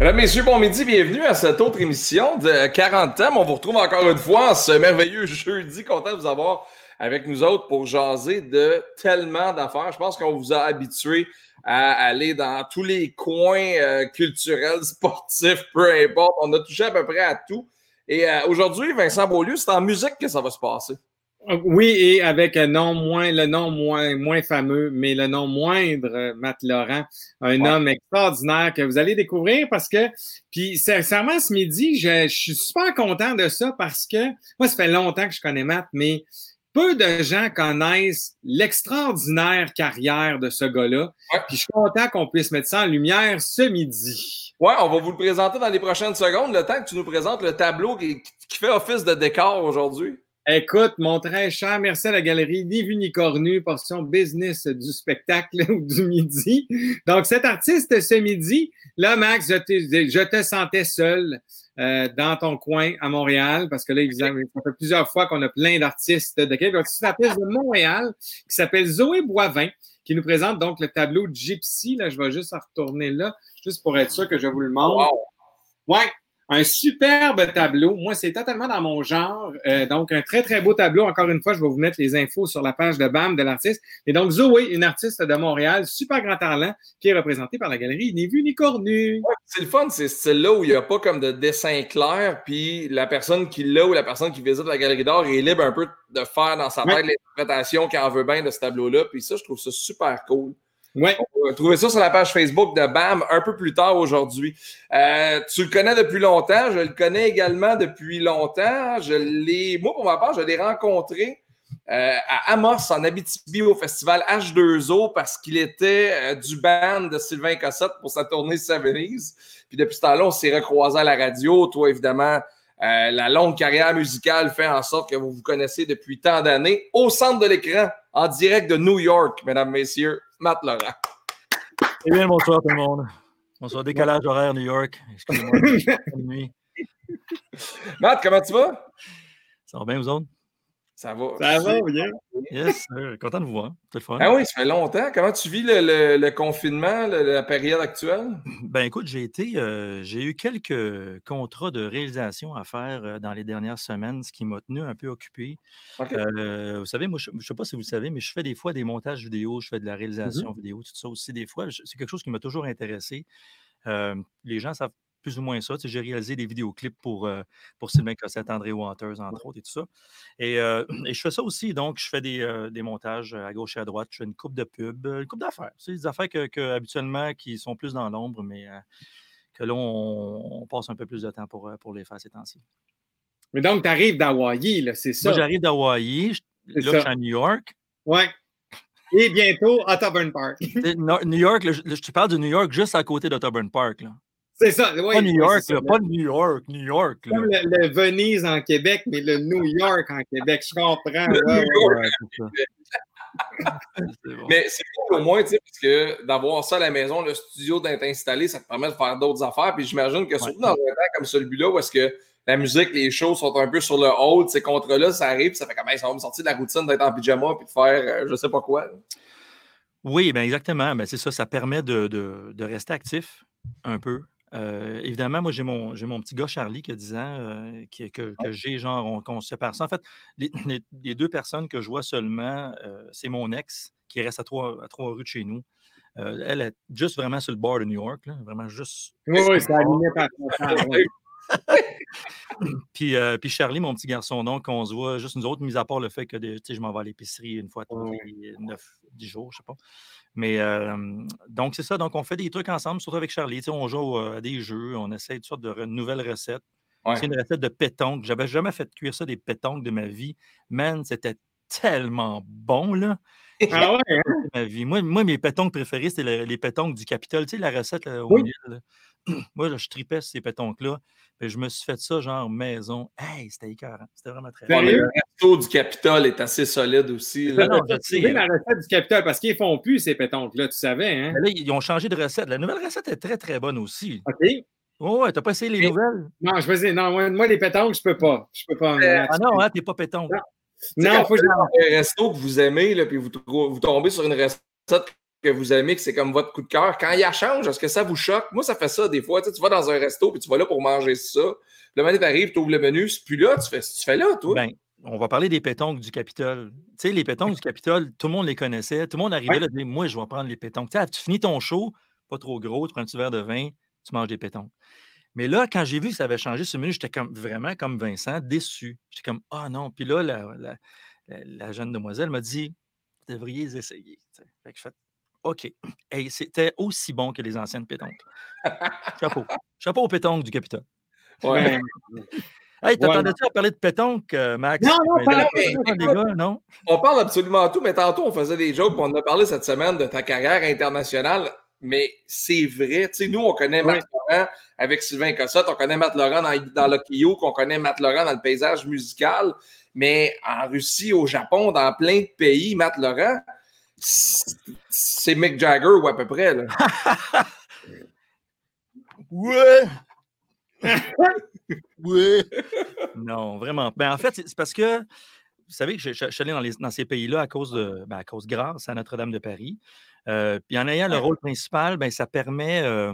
Mesdames, Messieurs, bon midi, bienvenue à cette autre émission de 40 thèmes. On vous retrouve encore une fois ce merveilleux jeudi. Content de vous avoir avec nous autres pour jaser de tellement d'affaires. Je pense qu'on vous a habitué à aller dans tous les coins euh, culturels, sportifs, peu importe. On a touché à peu près à tout. Et euh, aujourd'hui, Vincent Beaulieu, c'est en musique que ça va se passer. Oui, et avec un nom moins, le nom moins, moins fameux, mais le nom moindre, Matt Laurent, un homme extraordinaire que vous allez découvrir parce que, puis sincèrement, ce midi, je, je, suis super content de ça parce que, moi, ça fait longtemps que je connais Matt, mais peu de gens connaissent l'extraordinaire carrière de ce gars-là. Puis je suis content qu'on puisse mettre ça en lumière ce midi. Ouais, on va vous le présenter dans les prochaines secondes, le temps que tu nous présentes le tableau qui, qui fait office de décor aujourd'hui. Écoute, mon très cher, merci à la galerie Ni Vu Ni Cornu, portion business du spectacle du midi. Donc, cet artiste ce midi, là, Max, je te, je te sentais seul euh, dans ton coin à Montréal, parce que là, ça fait plusieurs fois qu'on a plein d'artistes de Québec. C'est l'artiste de Montréal qui s'appelle Zoé Boivin, qui nous présente donc le tableau Gypsy. Là, je vais juste en retourner là, juste pour être sûr que je vous le montre. Ouais, un superbe tableau. Moi, c'est totalement dans mon genre. Euh, donc, un très, très beau tableau. Encore une fois, je vais vous mettre les infos sur la page de BAM de l'artiste. Et donc, Zoé, une artiste de Montréal, super grand talent, qui est représentée par la galerie Ni vu ni cornu. Ouais, c'est le fun, c'est style-là où il n'y a pas comme de dessin clair, puis la personne qui l'a ou la personne qui visite la galerie d'art est libre un peu de faire dans sa tête ouais. l'interprétation qu'elle veut bien de ce tableau-là. Puis ça, je trouve ça super cool. Va trouver ça sur la page Facebook de BAM un peu plus tard aujourd'hui. Euh, tu le connais depuis longtemps, je le connais également depuis longtemps. Je l'ai, moi, pour ma part, je l'ai rencontré euh, à Amos, en Abitibi, au festival H2O, parce qu'il était euh, du band de Sylvain Cossette pour sa tournée Savenise. Puis depuis ce temps-là, on s'est recroisé à la radio. Toi, évidemment, la longue carrière musicale fait en sorte que vous vous connaissez depuis tant d'années. Au centre de l'écran, en direct de New York, mesdames, messieurs, Matt Laurent. Eh bien, bonsoir tout le monde. Bonsoir, décalage horaire New York. Excusez-moi. Matt, comment tu vas? Ça va bien, vous autres? Ça va. Ça va bien. Yes, content de vous voir. C'est le fun. Ah oui, ça fait longtemps. Comment tu vis le, le, le confinement, le, la période actuelle? Ben écoute, j'ai été, euh, j'ai eu quelques contrats de réalisation à faire euh, dans les dernières semaines, ce qui m'a tenu un peu occupé. Okay. Euh, vous savez, moi, je ne sais pas si vous le savez, mais je fais des fois des montages vidéo, je fais de la réalisation Mm-hmm. mm -hmm. vidéo, tout ça aussi des fois. C'est quelque chose qui m'a toujours intéressé. les gens savent plus ou moins ça. J'ai réalisé des vidéoclips pour, euh, pour Sylvain Cossette, André Waters, entre autres, et tout ça. Et, euh, et, je fais ça aussi, donc je fais des, euh, des, montages à gauche et à droite. Je fais une coupe de pub, une coupe d'affaires. C'est des affaires que, que, habituellement qui sont plus dans l'ombre, mais que là, on, on, passe un peu plus de temps pour, pour les faire ces temps-ci. Mais donc, tu arrives d'Hawaï, c'est ça? Moi, j'arrive d'Hawaï. Là, ça. je suis à New York. Ouais. Et bientôt à Auburn Park. New York, là, je, te parle de New York juste à côté d'Auburn Park. Là. C'est ça. Oui, pas New York, là, pas New York, New York. Comme le, le, Venise en Québec, mais le New York en Québec, je comprends. Ouais, ouais, bon. Mais c'est cool au moins, tu sais, parce que d'avoir ça à la maison, le studio d'être installé, ça te permet de faire d'autres affaires. Puis j'imagine que surtout dans un temps comme celui-là, où est-ce que la musique, les shows sont un peu sur le hold, ces contrats-là, ça arrive, ça fait comme ça va me sortir de la routine d'être en pyjama puis de faire euh, je sais pas quoi. Là. Oui, bien exactement. Ben, c'est ça, ça permet de, de, de rester actif un peu. Euh, évidemment, moi, j'ai mon, j'ai mon petit gars Charlie qui a 10 ans, euh, qui, que, que j'ai, genre, on, qu'on se sépare ça. En fait, les, les, les, deux personnes que je vois seulement, euh, c'est mon ex qui reste à trois, à trois rues de chez nous. Elle est juste vraiment sur le bord de New York, là, vraiment juste. Oui, oui, c'est aligné par puis, euh, puis Charlie, mon petit garçon, donc, on se voit juste nous autres, mis à part le fait que je m'en vais à l'épicerie une fois tous les 9, 10 jours, je sais pas. Mais euh, donc, c'est ça. Donc, on fait des trucs ensemble, surtout avec Charlie. T'sais, on joue à des jeux, on essaie toutes sortes de re nouvelles recettes. Ouais. C'est une recette de pétanque. J'avais jamais fait cuire ça, des pétanques de ma vie. Man, c'était tellement bon, là. Ah ouais, hein? ma vie. Moi, moi, mes pétanques préférées, c'était les pétanques du Capitole. Tu sais, la recette là, au oui. milieu, Moi, là, je tripais ces pétanques-là. Je me suis fait ça, genre maison. Hey, c'était écœurant. C'était vraiment très bon. Le resto du Capitole est assez solide aussi. Là. Non, non, tu la recette du Capitole parce qu'ils font plus ces pétanques-là, tu savais. Hein? Mais là, ils ont changé de recette. La nouvelle recette est très, très bonne aussi. OK. Oh, ouais, t'as pas essayé les Mais, nouvelles? Non, je vais essayer. Non, moi, moi, les pétanques, je peux pas. Je peux pas. Euh, ah non, hein, t'es pas pétanque. Non, non faut que un resto que vous aimez, là, puis vous, vous tombez sur une recette que vous aimez, que c'est comme votre coup de cœur, quand il a change, est-ce que ça vous choque? Moi, ça fait ça des fois. Tu, vas dans un resto puis tu vas là pour manger ça. Le moment arrive, tu ouvres le menu, c'est plus là, tu fais, tu fais là, toi. Ben, on va parler des pétonques du Capitole. Tu sais, les pétonques du Capitole, tout le monde les connaissait. Tout le monde arrivait là, moi, je vais prendre les pétonques. Tu, sais, tu finis ton show, pas trop gros, tu prends un petit verre de vin, tu manges des pétonques. Mais là, quand j'ai vu que ça avait changé ce menu, j'étais comme vraiment comme Vincent, déçu. J'étais comme Ah oh non. Puis là, la, jeune demoiselle m'a dit Vous devriez essayer. Fait que je fais OK. Et c'était aussi bon que les anciennes pétonques. Chapeau. Chapeau aux pétonques du Capitole. Ouais. Hey, t'attendais-tu à parler de pétonque, euh, Max? Non, non, pas gars, non? On parle absolument tout, mais tantôt, on faisait des jokes, on a parlé cette semaine de ta carrière internationale, mais c'est vrai. Tu sais, nous, on connaît Matt Laurent avec Sylvain Cossette, on connaît Matt Laurent dans, dans l'Okio, qu'on connaît Matt Laurent dans le paysage musical, mais en Russie, au Japon, dans plein de pays, Matt Laurent, c'est Mick Jagger ou à peu près. Là. ouais! oui. Non, vraiment. Ben, en fait, c'est parce que, vous savez que je, suis allé dans, ces pays-là à cause de, ben, à cause grâce à Notre-Dame de Paris. Euh, puis en ayant le rôle principal, ben, ça permet euh,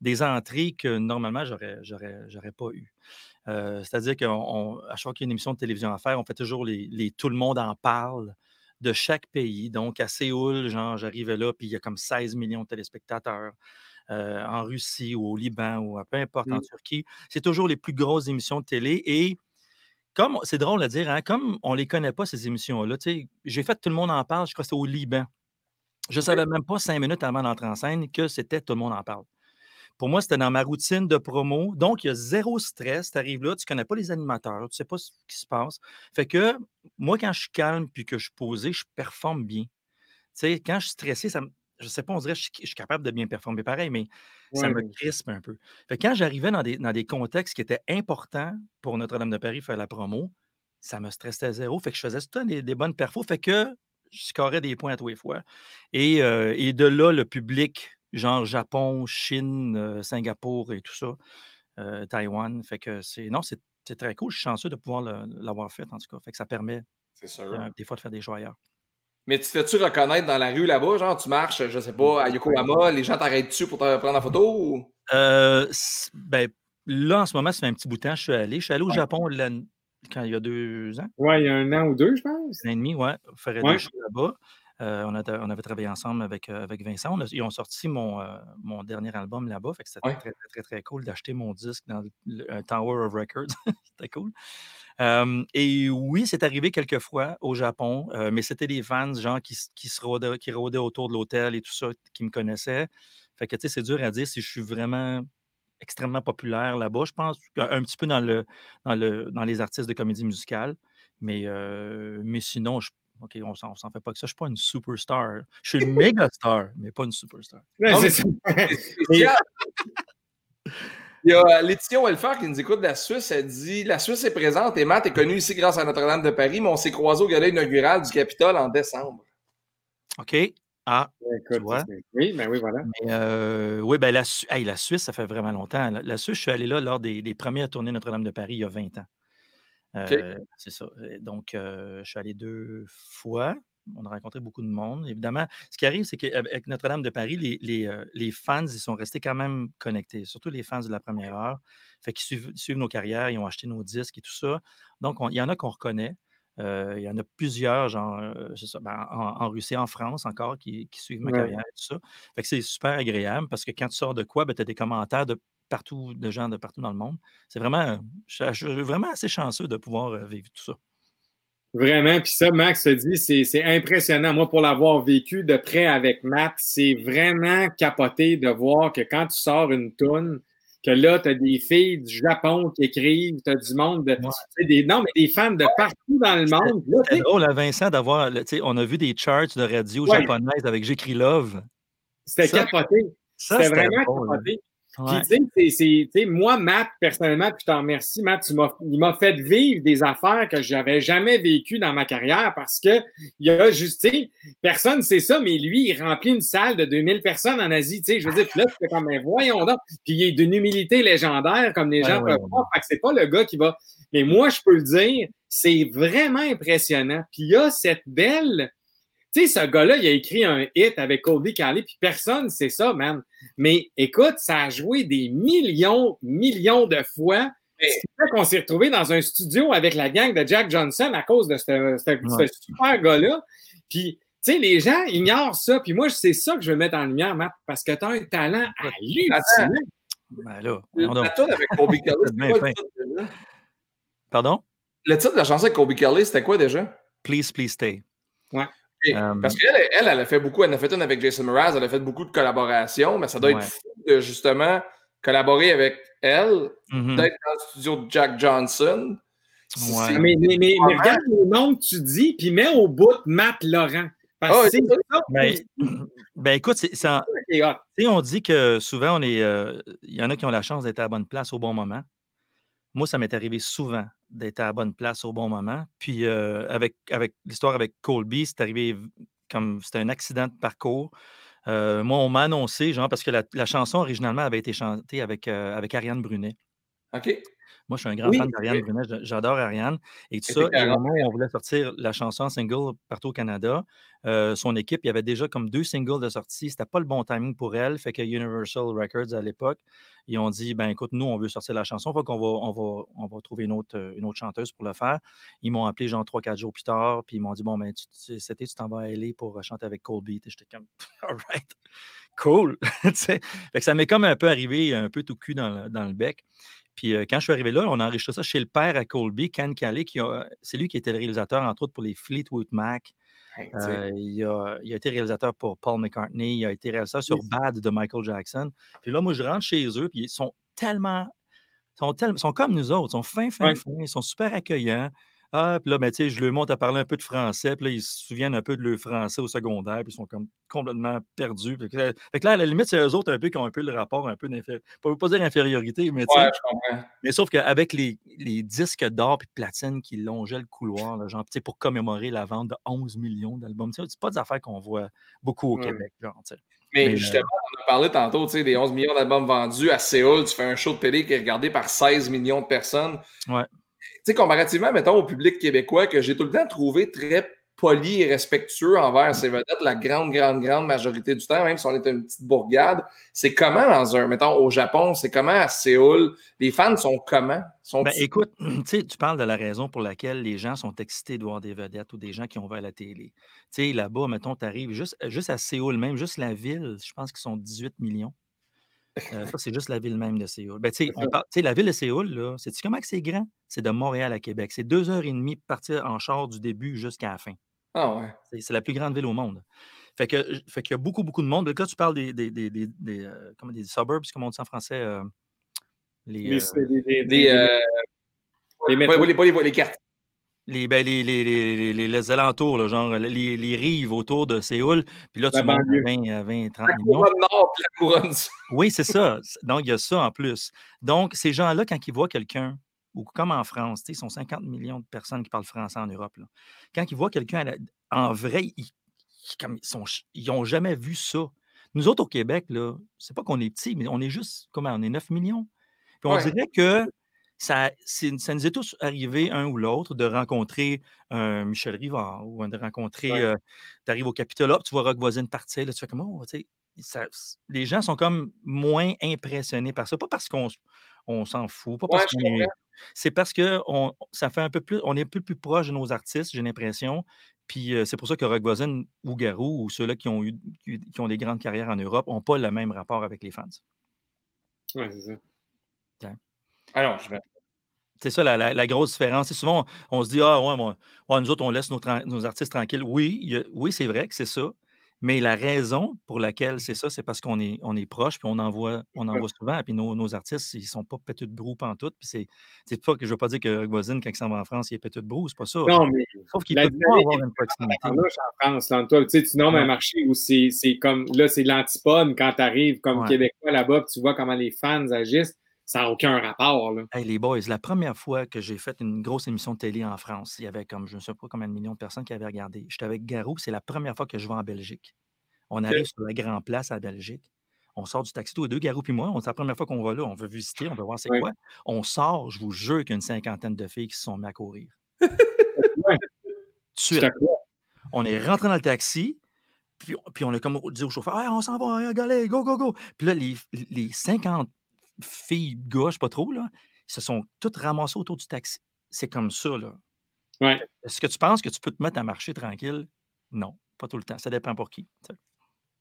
des entrées que normalement, j'aurais, j'aurais, pas eu. Euh, c'est-à-dire qu'à chaque fois qu'il y a une émission de télévision à faire, on fait toujours les, les Tout le monde en parle de chaque pays. Donc, à Séoul, genre, j'arrivais là, puis il y a comme 16 millions de téléspectateurs. Euh, en Russie ou au Liban ou peu importe, en mmh. Turquie. C'est toujours les plus grosses émissions de télé. Et comme c'est drôle à dire, hein, comme on ne les connaît pas, ces émissions-là, j'ai fait Tout le monde en parle, je crois que c'était au Liban. Je ne savais même pas cinq minutes avant d'entrer en scène que c'était Tout le monde en parle. Pour moi, c'était dans ma routine de promo. Donc, il y a zéro stress. Tu arrives là, tu ne connais pas les animateurs, tu ne sais pas ce qui se passe. Fait que moi, quand je suis calme puis que je suis posé, je performe bien. sais, quand je suis stressé, ça me je sais pas, on dirait que je, suis capable de bien performer pareil, mais ça me crispe un peu. Fait quand j'arrivais dans des, dans des contextes qui étaient importants pour Notre-Dame de Paris faire la promo, ça me stressait à zéro. Fait que je faisais tout des, des bonnes perfos. Fait que je scorais des points à tous les fois. Et, euh, et, de là, le public, genre Japon, Chine, euh, Singapour et tout ça, euh, Taïwan. Fait que c'est. Non, c'est très cool. Je suis chanceux de pouvoir l'avoir fait, en tout cas. Fait que ça permet des fois de faire des choix ailleurs. Mais tu te fais-tu reconnaître dans la rue là-bas? Genre, tu marches, je sais pas, à Yokohama, les gens t'arrêtent dessus pour te prendre la photo? Ou... Euh, ben, là, en ce moment, ça fait un petit bout de temps, je suis allé. Je suis allé au Japon quand il y a deux ans. Ouais, il y a un an ou deux, je pense. Un an et demi, ouais. Ouais. deux là-bas. Euh, on, on, avait travaillé ensemble avec, euh, avec Vincent. ils ont sorti mon, mon dernier album là-bas. Fait que c'était très, très, très, très, cool d'acheter mon disque dans le, Tower of Records. c'était cool et oui, c'est arrivé quelques fois au Japon, mais c'était des fans, gens qui, qui, se rôdaient, qui rôdaient autour de l'hôtel et tout ça, qui me connaissaient. Fait que, tu sais, c'est dur à dire si je suis vraiment extrêmement populaire là-bas. Je pense un, petit peu dans, le, dans, le, dans les artistes de comédie musicale. Mais, mais sinon, je, OK, on s'en, s'en fait pas que ça. Je ne suis pas une superstar. Je suis une méga star, mais pas une superstar. c'est ça. Il y a euh, Laetitia Welfare qui nous écoute de la Suisse. Elle dit La Suisse est présente et Matt est connu ici grâce à Notre-Dame de Paris, mais on s'est croisé au gala inaugural du Capitole en décembre. OK. Ah, tu vois? Oui, ben oui, voilà. Euh, oui, ben la, la, Suisse, ça fait vraiment longtemps. La, Suisse, je suis allé là lors des, premières tournées Notre-Dame de Paris il y a 20 ans. Euh, c'est ça. Donc, je suis allé deux fois on a rencontré beaucoup de monde. Évidemment, ce qui arrive, c'est qu'avec Notre-Dame de Paris, les, les, fans, ils sont restés quand même connectés, surtout les fans de la première heure. Fait qu'ils suivent, nos carrières, ils ont acheté nos disques et tout ça. Donc, il y en a qu'on reconnaît. Euh, il y en a plusieurs, genre, euh, ben, en, Russie, en France encore, qui, suivent ma carrière et tout ça. Fait que c'est super agréable parce que quand tu sors de quoi, ben, tu as des commentaires de partout, de gens de partout dans le monde. C'est vraiment, je, je suis vraiment assez chanceux de pouvoir vivre tout ça. Vraiment, puis ça, Max se dit, c'est impressionnant. Moi, pour l'avoir vécu de près avec Matt, c'est vraiment capoté de voir que quand tu sors une toune, que là, tu as des filles du Japon qui écrivent, tu as du monde de. Des, non, mais des fans de partout dans le monde. C'est drôle, hein, Vincent, d'avoir. On a vu des charts de radio japonaises avec J'écris Love. C'était capoté. C'était vraiment capoté. Puis, tu sais, moi, Matt, personnellement, puis je t'en remercie, Matt, tu il m'a fait vivre des affaires que j'avais jamais vécues dans ma carrière parce que il y a juste, tu sais, personne sait ça, mais lui, il remplit une salle de 2000 personnes en Asie, tu sais, je veux dire, là, c'est comme, mais voyons donc, puis il est d'une humilité légendaire, comme les gens peuvent voir, fait que c'est pas le gars qui va, mais moi, je peux le dire, c'est vraiment impressionnant. Puis il y a cette belle, Tu sais, ce gars-là, il a écrit un hit avec Colby Calais, puis personne sait ça, man. Mais écoute, ça a joué des millions, millions de fois. C'est fait qu'on s'est retrouvé dans un studio avec la gang de Jack Johnson à cause de ce, super gars-là. Puis, tu sais, les gens ignorent ça. Puis moi, c'est ça que je veux mettre en lumière, Matt, parce que tu as un talent hallucinant. Ben là, tour avec Kelly, Pardon? Le titre de la chanson avec Colby Kelly, c'était quoi déjà? Please, please stay. Ouais. Um, Parce qu'elle, elle, elle a fait beaucoup, elle a fait une avec Jason Mraz, elle a fait beaucoup de collaborations, mais ça doit être fou de justement collaborer avec elle, mm-hmm. d'être dans le studio de Jack Johnson. Ouais. Mais, mais, mais, mais, regarde le nom que tu dis, puis mets au bout Matt Laurent. Parce oh, c'est ça. Ben, ben, écoute, c'est, on dit que souvent, on est, euh, il y en a qui ont la chance d'être à la bonne place au bon moment. Moi, ça m'est arrivé souvent d'être à la bonne place au bon moment. Puis euh, avec, l'histoire avec Colby, c'est arrivé comme c'était un accident de parcours. Euh, moi, on m'a annoncé, genre, parce que la, chanson originalement avait été chantée avec, euh, avec Ariane Brunet. OK. Moi, je suis un grand fan d'Ariane Brunet. J'adore Ariane. Et tout ça, au moment où on voulait sortir la chanson single partout au Canada, euh, son équipe, il y avait déjà comme deux singles de sortie. C'était pas le bon timing pour elle. Fait que Universal Records, à l'époque, ils ont dit ben écoute, nous, on veut sortir la chanson. Faut qu'on va, on va, on va trouver une autre, euh, une autre chanteuse pour le faire. Ils m'ont appelé genre trois, quatre jours plus tard. Puis ils m'ont dit bon, ben, tu, cet été, tu t'en vas à LA pour chanter avec Colby. J'étais comme All right, cool. fait que ça m'est comme un peu arrivé, un peu tout cul dans dans le bec. Puis quand je suis arrivé là, on a enregistré ça chez le père à Colby, Ken Calais, qui c'est lui qui était le réalisateur, entre autres, pour les Fleetwood Mac. Euh, il, a, été réalisateur pour Paul McCartney, il a été réalisateur sur Bad de Michael Jackson. Puis là, moi, je rentre chez eux, puis ils sont tellement. Ils sont, comme nous autres, ils sont fins, fins, fins, ils sont super accueillants. Ah, puis là, ben, je leur montre à parler un peu de français, puis là, ils se souviennent un peu de leur français au secondaire, puis ils sont comme complètement perdus. Fait que, là, à la limite, c'est eux autres un peu qui ont un peu le rapport un peu d'infériorité. Pas, pas dire infériorité, mais ouais, Mais sauf qu'avec les, les, disques d'or et de platine qui longeaient le couloir, là, genre, pour commémorer la vente de 11 millions d'albums, c'est pas des affaires qu'on voit beaucoup au Québec. Genre, mais, mais, justement, on a parlé tantôt des 11 millions d'albums vendus à Séoul. Tu fais un show de télé qui est regardé par 16 millions de personnes. Ouais sais, comparativement, mettons, au public québécois, que j'ai tout le temps trouvé très poli et respectueux envers ces vedettes, la grande, grande, grande majorité du temps, même si on est une petite bourgade, c'est comment dans un, mettons, au Japon, c'est comment à Séoul, les fans sont comment? Ben, écoute, tu parles de la raison pour laquelle les gens sont excités de voir des vedettes ou des gens qui ont vu à la télé. Tu sais, là-bas, mettons, tu arrives juste, juste à Séoul même, juste la ville, je pense qu'ils sont 18 millions. Euh, ça, c'est juste la ville même de Séoul. Ben, tu sais, la ville de Séoul, sais-tu comment c'est grand? C'est de Montréal à Québec. C'est deux heures et demie pour partir en char du début jusqu'à la fin. Ah ouais. C'est la plus grande ville au monde. Fait que fait qu'il y a beaucoup, beaucoup de monde. Là, tu parles des, des, des, des, des, euh, des suburbs, comme on dit en français. Euh, les, les, les, les. Les, les, les, les, les, alentours, là, genre les, les, rives autour de Séoul. Puis là, tu montes à 20, 20, 30 la millions. Nord, la couronne. Oui, c'est ça. Donc, il y a ça en plus. Donc, ces gens-là, quand ils voient quelqu'un, ou comme en France, ils sont 50 millions de personnes qui parlent français en Europe. Là. Quand ils voient quelqu'un en vrai, ils n'ont jamais vu ça. Nous autres au Québec, là, c'est pas qu'on est petit, mais on est juste, comment, on est 9 millions. Puis on dirait que ça, ça, nous est tous arrivé, un ou l'autre, de rencontrer un Michel Rivard ou de rencontrer, euh, tu arrives au Capitole, tu vois Rock Voisine partir, là, tu fais comme, oh, ça, les gens sont comme moins impressionnés par ça. Pas parce qu'on on, s'en fout, pas parce C'est parce que on, ça fait un peu plus, on est un peu plus proche de nos artistes, j'ai l'impression. Puis euh, c'est pour ça que Rock Voisine ou Garou ou ceux-là qui ont eu qui ont des grandes carrières en Europe n'ont pas le même rapport avec les fans. Oui, c'est ça. Alors, je vais. C'est ça la, grosse différence. Et souvent, on, se dit, ah ouais, nous autres, on laisse nos, artistes tranquilles. Oui, oui, c'est vrai que c'est ça. Mais la raison pour laquelle c'est ça, c'est parce qu'on est, on est proche, puis on en voit, on en voit souvent, puis nos, artistes, ils ne sont pas pétés de brou tout. Puis c'est, c'est pas que je veux pas dire que Voisine, quand il s'en va en France, il est pété de brou, c'est pas ça. Non, mais. Sauf qu'il peut pas avoir une proximité. en France, toi, tu sais, tu nommes un marché où c'est, comme, là, c'est l'antipode quand tu arrives comme Québécois là-bas, tu vois comment les fans agissent. Ça n'a aucun rapport. Là. Hey, les boys, la première fois que j'ai fait une grosse émission de télé en France, il y avait comme je ne sais pas combien de millions de personnes qui avaient regardé. J'étais avec Garou, c'est la première fois que je vais en Belgique. On arrive sur la Grande Place à Belgique. On sort du taxi, tous les deux, Garou et moi. C'est la première fois qu'on va là. On veut visiter, on veut voir c'est quoi. On sort, je vous jure qu'il y a une cinquantaine de filles qui se sont mis à courir. On est rentré dans le taxi, puis, puis on a comme dit au chauffeur on s'en va, allez, go, go, go. Puis là, les, les 50 filles, gauche, pas trop, là, se sont toutes ramassées autour du taxi. C'est comme ça, là. Ouais. Est-ce que tu penses que tu peux te mettre à marcher tranquille? Non, pas tout le temps. Ça dépend pour qui.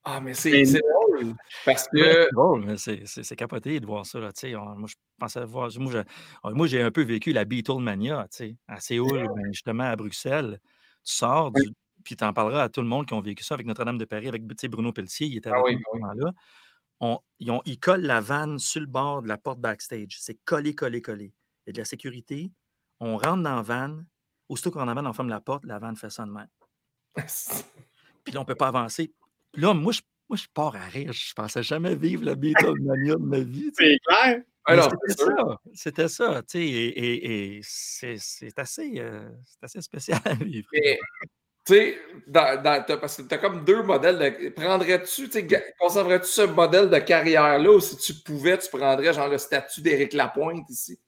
Ah, mais c'est drôle. Parce que. C'est drôle, mais c'est capoté de voir ça. Là, moi, je pensais voir. Moi, j'ai un peu vécu la Beatlemania à Séoul, ben, justement à Bruxelles. Tu sors, du, puis tu en parleras à tout le monde qui ont vécu ça avec Notre-Dame de Paris, avec Bruno Pelletier, il était ah avec nous à ils, ils, collent la vanne sur le bord de la porte backstage. C'est collé, collé, collé. Il y a de la sécurité. On rentre dans la vanne. Aussitôt qu'on rentre dans la vanne, on ferme la porte, la vanne fait ça de même. puis là, on ne peut pas avancer. Là, moi, je, moi, je pars à rire. Je ne pensais jamais vivre la Beatlemania de ma vie. C'est clair. c'était ça. C'était ça. Et, et, c'est assez, euh, assez spécial à vivre. Tu sais, parce que tu as comme deux modèles de. Prendrais-tu, conserverais-tu ce modèle de carrière-là ou si tu pouvais, tu prendrais genre le statut d'Éric Lapointe ici?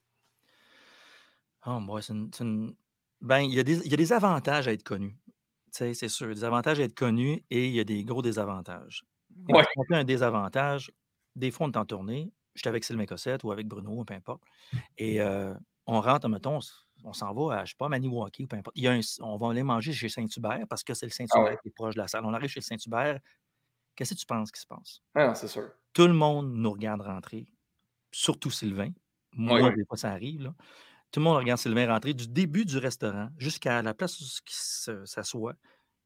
Oh, moi, c'est une. Ben, il y, a y a des avantages à être connu. C'est sûr. Des avantages à être connu et il y a des gros désavantages. Ouais. On un désavantage. Des fois, on est en tournée. J'étais avec Sylvain Cossette ou avec Bruno, peu importe. Et euh, on rentre, mettons, on s'en va à, je sais pas, Maniwaki ou peu importe. Il y a on va aller manger chez Saint-Hubert parce que c'est le ah Saint-Hubert qui est proche de la salle. On arrive chez Saint-Hubert. Qu'est-ce que tu penses qui se passe? Ah, c'est sûr. Tout le monde nous regarde rentrer, surtout Sylvain. Moi, des fois, ça arrive. Là. Tout le monde regarde Sylvain rentrer du début du restaurant jusqu'à la place où il s'assoit.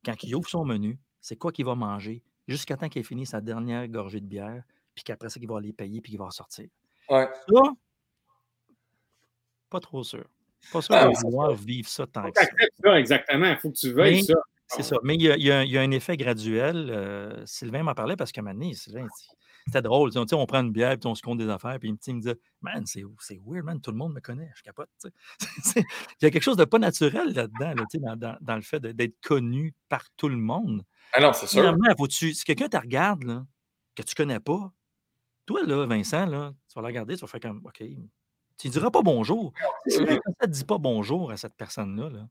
Quand il ouvre son menu, c'est quoi qu'il va manger jusqu'à temps qu'il ait fini sa dernière gorgée de bière, puis qu'après ça, qu'il va aller payer puis qu'il va sortir. Ouais. Ça, pas trop sûr. Pas sûr ah, de vouloir vivre ça tant que ça. exactement. Il faut que tu veuilles ça. C'est ça. Mais il y, a, il, y a, un effet graduel. Euh, Sylvain m'en parlait parce que maintenant, Sylvain, c'était drôle. On, on prend une bière, puis on se compte des affaires, puis il me dit Man, c'est weird, man, tout le monde me connaît, je capote. il y a quelque chose de pas naturel là-dedans, là, dans, dans, le fait d'être connu par tout le monde. Ah non, c'est sûr. si quelqu'un te regarde, là, que tu connais pas, toi, là, Vincent, là, tu vas la regarder, tu vas faire comme OK, tu ne diras pas bonjour. Si ça ne dit pas bonjour à cette personne-là, là,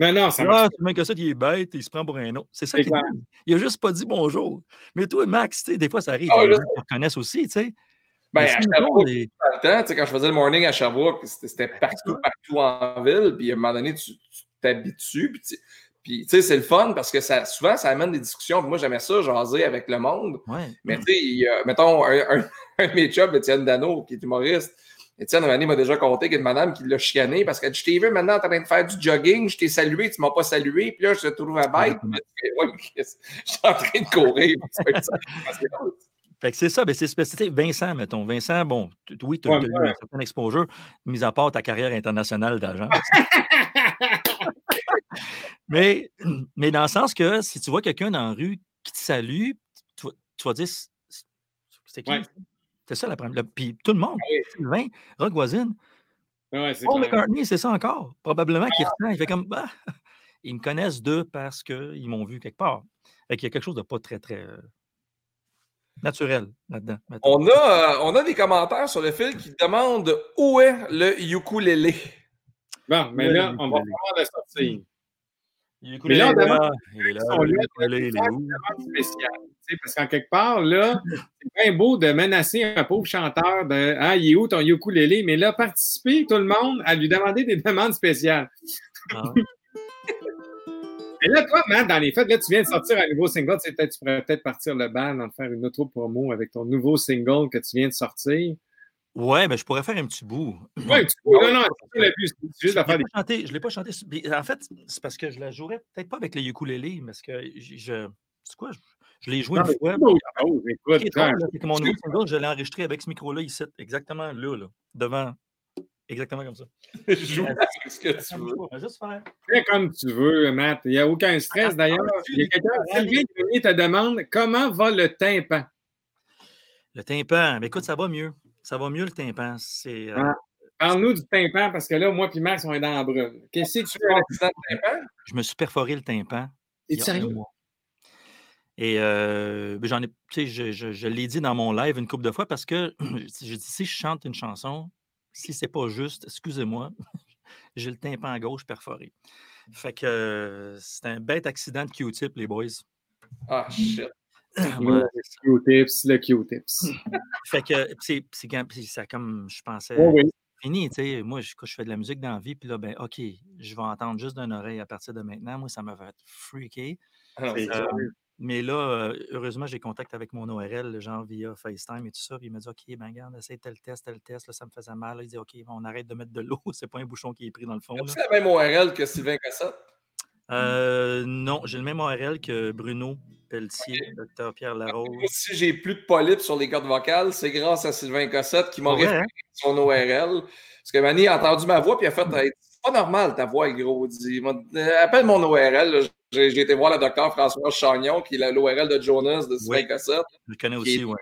non, non, ça ah, même que ça, il est bête, il se prend pour un autre. C'est ça qu'il dit. Il n'a juste pas dit bonjour. Mais toi, Max, des fois, ça arrive. Ah, les gens te reconnaissent aussi, tu sais. Ben, à Sherbrooke, les... temps, quand je faisais le morning à Sherbrooke, c'était partout, partout en ville. Puis à un moment donné, tu t'habitues. Puis, puis tu sais, c'est le fun parce que ça, souvent, ça amène des discussions. moi, j'aimais ça, jaser avec le monde. Mais tu sais, mettons, un, un, un de mes jobs, Étienne Dano, qui est humoriste, Étienne, un m'a déjà conté qu'il y a une madame qui l'a chicané parce que je t'ai vu maintenant en train de faire du jogging, je t'ai salué, tu ne m'as pas salué, puis là, je te trouve à bête. je suis en train de courir. Fait que c'est ça, ben c'est spécifique. Vincent, mettons. Vincent, bon, oui, tu as, eu un certain exposure, mis à part ta carrière internationale d'agent. mais, mais dans le sens que si tu vois quelqu'un dans la rue qui te salue, tu, vas dire c'est qui? C'est ça la première. Puis tout le monde, ah Sylvain, Rock Voisine. Ouais, Paul McCartney, c'est ça encore. Probablement qu'il ah. ressent. Il fait comme bah, ils me connaissent d'eux parce qu'ils m'ont vu quelque part. Fait qu'il y a quelque chose de pas très, très euh, naturel là-dedans. On a, euh, on a des commentaires sur le fil qui demandent où est le ukulélé? Bon, mais là, on va pouvoir le sortir. Mais là, on demande il est là, il est là, parce qu'en quelque part, là, c'est bien beau de menacer un pauvre chanteur de Ah, il est où ton ukulélé? Mais là, participer, tout le monde, à lui demander des demandes spéciales. Ah. Et là, toi, Matt, dans les faits, là, tu viens de sortir un nouveau single. Tu, tu pourrais peut-être partir le bal, en faire une autre promo avec ton nouveau single que tu viens de sortir. Ouais, mais je pourrais faire un petit bout. Oui, un petit bout. Non, non, c'est le but. juste de faire des... chanté, Je ne l'ai pas chanté. En fait, c'est parce que je la jouerais peut-être pas avec le ukulélé, parce que je. C'est quoi? Je l'ai joué une fois. Oh, écoute, c'est mon nouveau single, je l'ai enregistré avec ce micro-là ici, exactement là, là, devant. Exactement comme ça. Joue ce que tu veux. Juste faire. Fais comme tu veux, Matt. Il n'y a aucun stress ah, d'ailleurs. Il y a quelqu'un qui te demande comment va le tympan? Le tympan, mais écoute, ça va mieux. Ça va mieux le tympan. C'est. Euh, ah, parle-nous du tympan parce que là, moi et Max, on est dans la brume. Qu'est-ce que tu fais avec le tympan? Je me suis perforé le tympan. Es-tu sérieux? Et euh, ben, j'en ai, je, je, je l'ai dit dans mon live une couple de fois parce que je dis si je chante une chanson, si c'est pas juste, excusez-moi, j'ai le tympan à gauche perforé. Fait que euh, c'est un bête accident de Q-tip, les boys. Ah, shit. Le Q-tips, le Q-tips. fait que c'est ça comme je pensais Oui, oui. fini, tu sais. Moi, je, quand je fais de la musique dans la vie, puis là, ben, OK, je vais entendre juste d'une oreille à partir de maintenant. Moi, ça m'a fait freaker. Ah mais là, heureusement, j'ai contact avec mon ORL, genre via FaceTime et tout ça. Puis il m'a dit OK, ben regarde, essaye tel test, tel test, là, ça me faisait mal. Là, il dit OK, on arrête de mettre de l'eau, c'est pas un bouchon qui est pris dans le fond. As-tu la même ORL que Sylvain Cossette? Euh, non, j'ai le même ORL que Bruno Pelletier, docteur Pierre Larose. Moi, si j'ai plus de polypes sur les cordes vocales, c'est grâce à Sylvain Cossette qui m'a Ah ouais, référé hein? son ORL. Parce que Manny a entendu ma voix puis a fait C'est pas normal ta voix est gros. Dit, Euh, Appelle mon ORL. J'ai été voir le docteur François Chagnon, qui est l'ORL de Jonas de Ouais. Cossette, Je le connais aussi, ouais.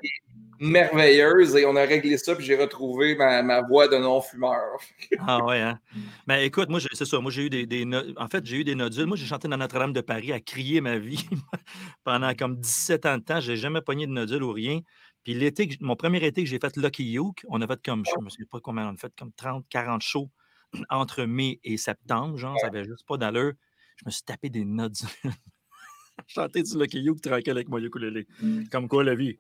merveilleuse. Et on a réglé ça, puis j'ai retrouvé ma, ma voix de non-fumeur. Ah ouais, hein? Mais écoute, moi, c'est ça. Moi, j'ai eu des, des no- En fait, j'ai eu des nodules. Moi, j'ai chanté dans Notre-Dame de Paris à crier ma vie pendant comme 17 ans de temps. J'ai jamais pogné de nodules ou rien. Puis l'été, mon premier été que j'ai fait Lucky Luke, on a fait comme, je ne me souviens pas combien on a fait, comme 30, 40 shows entre mai et septembre. Genre, ça avait juste pas d'allure. Je me suis tapé des nodules. Chanter du Lucky Luke tranquille avec mon ukulélé. Comme quoi, la vie.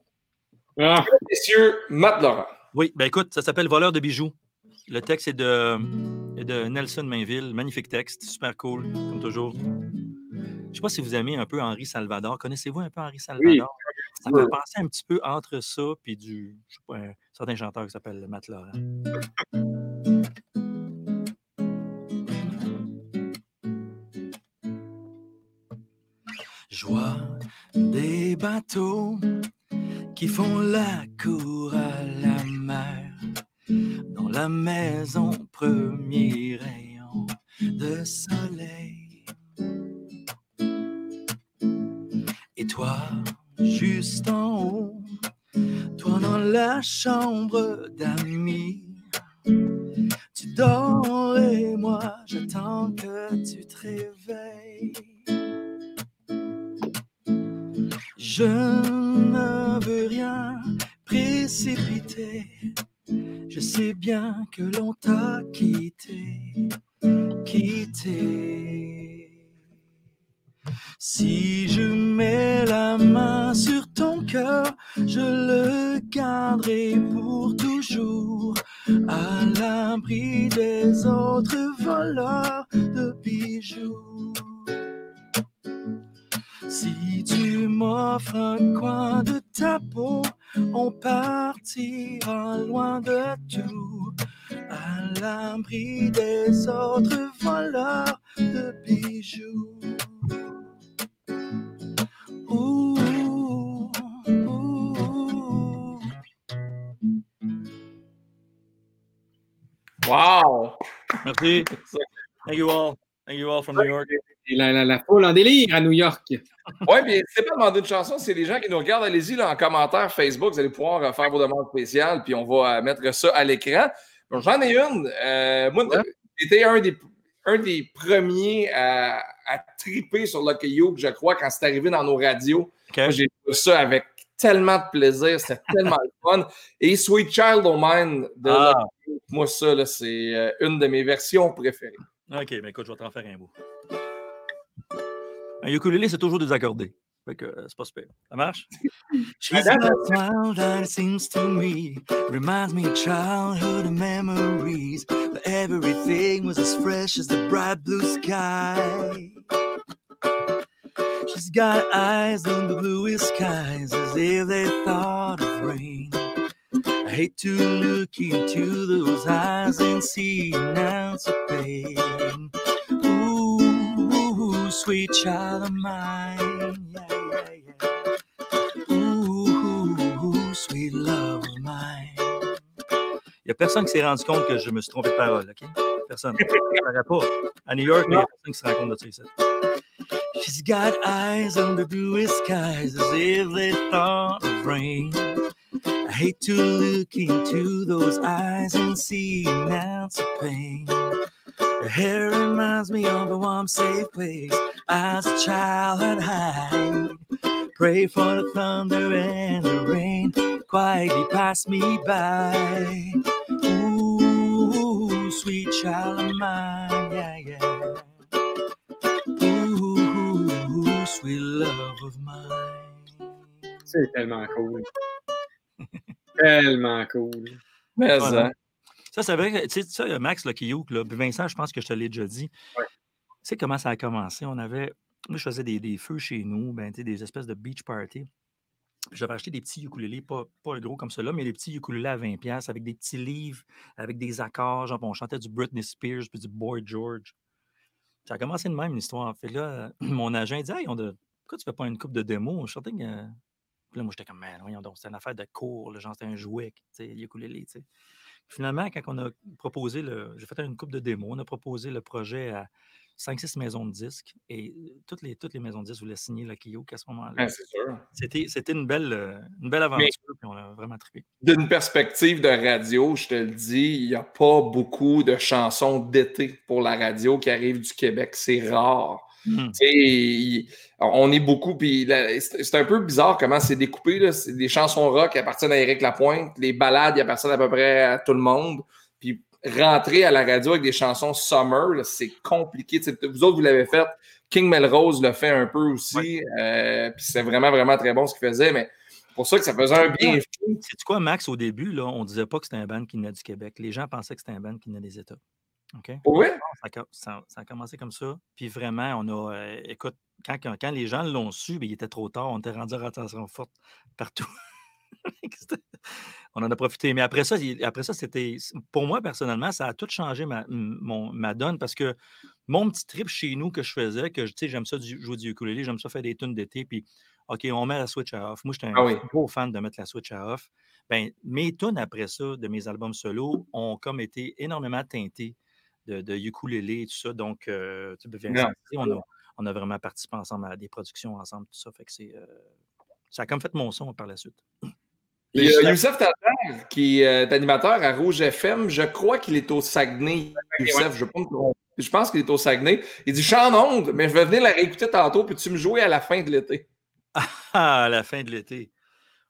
Ah, Messieurs, Matt Laurent. Oui, ben écoute, ça s'appelle Voleur de bijoux. Le texte est de, est de Nelson Mainville. Magnifique texte, super cool, comme toujours. Je sais pas si vous aimez un peu Henri Salvador. Connaissez-vous un peu Henri Salvador? ça me fait penser un petit peu entre ça puis du, je sais pas, un certain chanteur qui s'appelle Matt Laurent. Je vois des bateaux qui font la cour à la mer. Dans la maison, premier rayon de soleil. Et toi, juste en haut, toi dans la chambre d'amis. Tu dors et moi, j'attends que tu te réveilles. Je ne veux rien précipiter. Je sais bien que l'on t'a quitté, quitté. Si je mets la main sur ton cœur, je le garderai pour toujours, à l'abri des autres voleurs de bijoux. Si tu m'offres un coin de ta peau, on partira loin de tout, à l'abri des autres voleurs de bijoux. Ouh, ouh. Wow! Merci. Thank you all. Thank you all from New York. et la, la, la foule en délire à New York. Oui, puis c'est pas demander une chanson, c'est les gens qui nous regardent. Allez-y là, en commentaire Facebook, vous allez pouvoir euh, faire vos demandes spéciales, puis on va euh, mettre ça à l'écran. J'en ai une. Euh, moi, j'étais un des, un des premiers à, à triper sur Lucky Luke, je crois, quand c'est arrivé dans nos radios. J'ai fait ça avec tellement de plaisir, c'était tellement le fun. Et Sweet Child O' Mine de Ah. Moi, ça, là, c'est une de mes versions préférées. OK, ben écoute, je vais t'en faire un bout. Un ukulélé, c'est toujours désaccordé. Fait que euh, c'est pas super. Ça marche? She's a smile that seems to me reminds me of childhood memories. But everything was as fresh as the bright blue sky. She's got eyes on the bluest skies as if they thought of rain. I hate to look into those eyes and see an ounce of pain. Ooh, sweet child of mine. Yeah, yeah, yeah. Ooh, sweet love of mine. Il n'y a personne qui s'est rendu compte que je me suis trompé de parole, OK? Personne. Ça pas. À New York, il n'y a personne qui se rend compte de ça ici. She's got eyes on the bluest skies as if they thought of rain. I hate to look into those eyes and see an ounce of pain. Her hair reminds me of a warm, safe place as a child at hide. Pray for the thunder and the rain quietly pass me by. Ooh, sweet child of mine, yeah, yeah. Ooh, sweet love of mine. C'est tellement cool. Tellement cool. Mais Voilà. hein. Ça, c'est vrai que, tu sais, ça, Max le Kiyuk, là, Vincent, je pense que je te l'ai déjà dit. Ouais. Tu sais comment ça a commencé? On avait, moi, je faisais des, des feux chez nous, ben, tu sais, des espèces de beach party. J'avais acheté des petits ukulélés, pas, pas gros comme cela, mais des petits ukulélés à 20$ piastres avec des petits livres, avec des accords. Genre, on chantait du Britney Spears puis du Boy George. Ça a commencé de même, l'histoire. Fait que là, mon agent dit Hey, on a- pourquoi tu fais pas une coupe de démo? Je sentais que. Puis là, moi, j'étais comme, man, voyons donc, c'était une affaire de cours, genre, c'était un jouet, tu sais, le ukulélé, tu sais. Finalement, quand on a proposé le. J'ai fait une coupe de démo, on a proposé le projet à 5-6 maisons de disques et euh, toutes les, toutes les maisons de disques voulaient signer le Kiyok à ce moment-là. Ouais, c'est sûr. C'était, c'était une, belle, euh, une belle aventure, puis on a vraiment trippé. D'une perspective de radio, je te le dis, il n'y a pas beaucoup de chansons d'été pour la radio qui arrivent du Québec. C'est rare. Hmm. Tu sais, il- on est beaucoup, puis c'est un peu bizarre comment c'est découpé. là. Des chansons rock qui appartiennent à Éric Lapointe, les balades qui appartiennent à peu près à tout le monde. Puis rentrer à la radio avec des chansons summer, c'est compliqué. Vous autres, vous l'avez fait. King Melrose le fait un peu aussi. euh, puis c'est vraiment, vraiment très bon ce qu'il faisait. Mais pour ça que ça faisait un bien fou. C'est quoi, Max, au début, là, on disait pas que c'était un band qui venait du Québec. Les gens pensaient que c'était un band qui venait des États. OK? Oui, Ça a, co- ça- ça a commencé comme ça. Puis vraiment, on a. euh, écoute, quand, quand, les gens l'ont su, ben, il était trop tard. On était rendu à rotation forte partout. On en a profité. Mais après ça, après ça, c'était. Pour moi, personnellement, ça a tout changé ma, mon- ma donne parce que mon petit trip chez nous que je faisais, que tu sais, j'aime ça du- jouer du ukulélé, j'aime ça faire des tunes d'été, puis OK, on met la switch à off. Moi, j'étais un Ah oui. gros fan de mettre la switch à off. Ben, mes tunes après ça, de mes albums solo, ont comme été énormément teintées de, de ukulélé et tout ça. Donc, euh, tu tu sais, on, a, on a vraiment participé ensemble à des productions ensemble, tout ça. Fait que c'est. euh, ça a comme fait mon son par la suite. Il y a Youssef Tatar, qui est animateur à Rouge FM. Je crois qu'il est au Saguenay. Youssef, je, veux pas me tromper. je pense qu'il est au Saguenay. Il dit Je suis en onde, mais je vais venir la réécouter tantôt. Peux-tu me jouer à la fin de l'été? Ah, à la fin de l'été.